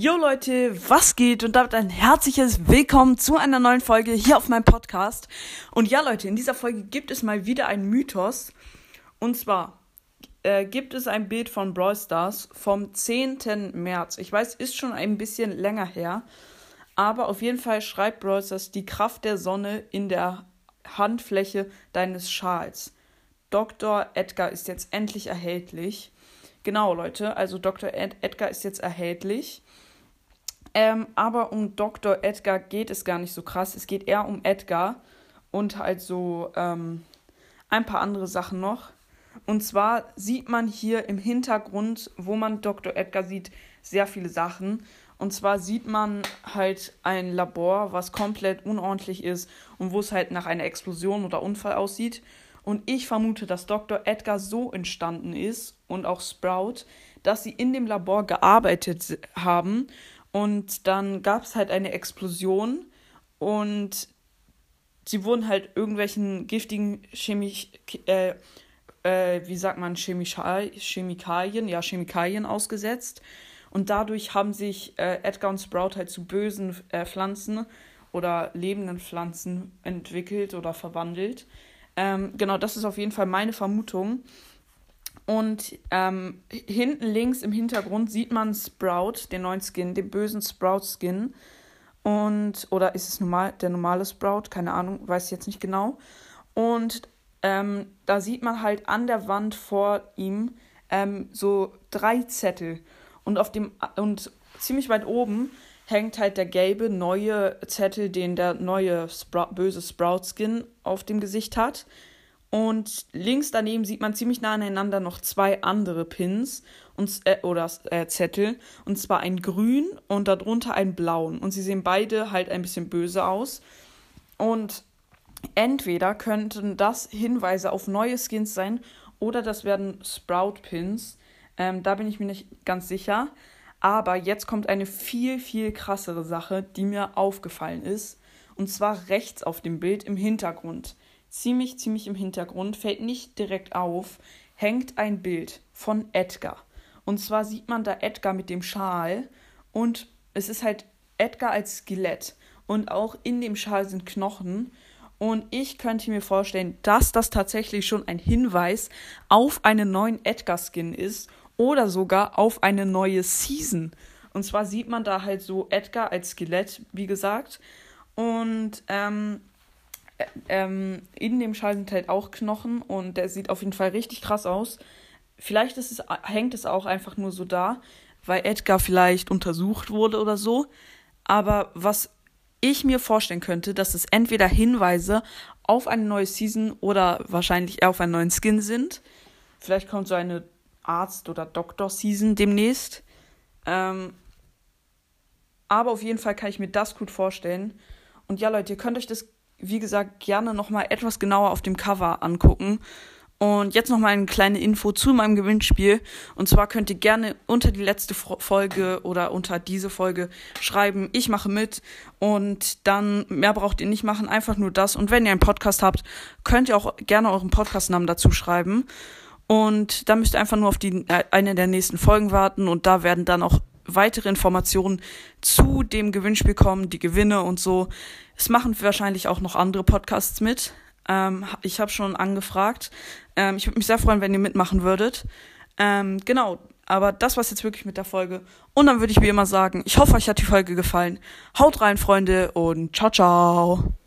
Jo Leute, was geht? Und damit ein herzliches Willkommen zu einer neuen Folge hier auf meinem Podcast. Und ja Leute, in dieser Folge gibt es mal wieder einen Mythos. Und zwar äh, gibt es ein Bild von Brawl Stars vom 10. März. Ich weiß, ist schon ein bisschen länger her. Aber auf jeden Fall schreibt Brawl Stars die Kraft der Sonne in der Handfläche deines Schals. Dr. Edgar ist jetzt endlich erhältlich. Genau, Leute, also Dr. Ed Edgar ist jetzt erhältlich. Ähm, aber um Dr. Edgar geht es gar nicht so krass. Es geht eher um Edgar und halt so ähm, ein paar andere Sachen noch. Und zwar sieht man hier im Hintergrund, wo man Dr. Edgar sieht, sehr viele Sachen. Und zwar sieht man halt ein Labor, was komplett unordentlich ist und wo es halt nach einer Explosion oder Unfall aussieht. Und ich vermute, dass Dr. Edgar so entstanden ist und auch Sprout, dass sie in dem Labor gearbeitet haben und dann gab es halt eine Explosion und sie wurden halt irgendwelchen giftigen Chemik äh, äh, wie sagt man, Chemischal Chemikalien, ja, Chemikalien ausgesetzt. Und dadurch haben sich äh, Edgar und Sprout halt zu bösen äh, Pflanzen oder lebenden Pflanzen entwickelt oder verwandelt. Ähm, genau, das ist auf jeden Fall meine Vermutung. Und ähm, hinten links im Hintergrund sieht man Sprout, den neuen Skin, den bösen Sprout-Skin. Und, oder ist es normal, der normale Sprout? Keine Ahnung, weiß ich jetzt nicht genau. Und ähm, da sieht man halt an der Wand vor ihm ähm, so drei Zettel. Und auf dem, und ziemlich weit oben hängt halt der gelbe neue Zettel, den der neue Spra böse Sprout-Skin auf dem Gesicht hat. Und links daneben sieht man ziemlich nah aneinander noch zwei andere Pins und, äh, oder äh, Zettel. Und zwar ein grün und darunter ein blauen. Und sie sehen beide halt ein bisschen böse aus. Und entweder könnten das Hinweise auf neue Skins sein oder das werden Sprout-Pins. Ähm, da bin ich mir nicht ganz sicher. Aber jetzt kommt eine viel, viel krassere Sache, die mir aufgefallen ist. Und zwar rechts auf dem Bild im Hintergrund. Ziemlich, ziemlich im Hintergrund, fällt nicht direkt auf, hängt ein Bild von Edgar. Und zwar sieht man da Edgar mit dem Schal und es ist halt Edgar als Skelett. Und auch in dem Schal sind Knochen. Und ich könnte mir vorstellen, dass das tatsächlich schon ein Hinweis auf einen neuen Edgar-Skin ist oder sogar auf eine neue Season. Und zwar sieht man da halt so Edgar als Skelett, wie gesagt. Und ähm, äh, ähm, in dem Schal sind halt auch Knochen und der sieht auf jeden Fall richtig krass aus. Vielleicht es, hängt es auch einfach nur so da, weil Edgar vielleicht untersucht wurde oder so. Aber was ich mir vorstellen könnte, dass es entweder Hinweise auf eine neue Season oder wahrscheinlich eher auf einen neuen Skin sind. Vielleicht kommt so eine Arzt- oder Doktor-Season demnächst. Ähm, aber auf jeden Fall kann ich mir das gut vorstellen. Und ja, Leute, ihr könnt euch das, wie gesagt, gerne nochmal etwas genauer auf dem Cover angucken. Und jetzt nochmal eine kleine Info zu meinem Gewinnspiel. Und zwar könnt ihr gerne unter die letzte Folge oder unter diese Folge schreiben, ich mache mit. Und dann mehr braucht ihr nicht machen, einfach nur das. Und wenn ihr einen Podcast habt, könnt ihr auch gerne euren Podcastnamen dazu schreiben. Und da müsst ihr einfach nur auf die, äh, eine der nächsten Folgen warten und da werden dann auch weitere Informationen zu dem Gewinnspiel kommen, die Gewinne und so. Es machen wahrscheinlich auch noch andere Podcasts mit. Ähm, ich habe schon angefragt. Ähm, ich würde mich sehr freuen, wenn ihr mitmachen würdet. Ähm, genau, aber das war's jetzt wirklich mit der Folge. Und dann würde ich wie immer sagen, ich hoffe, euch hat die Folge gefallen. Haut rein, Freunde, und ciao, ciao.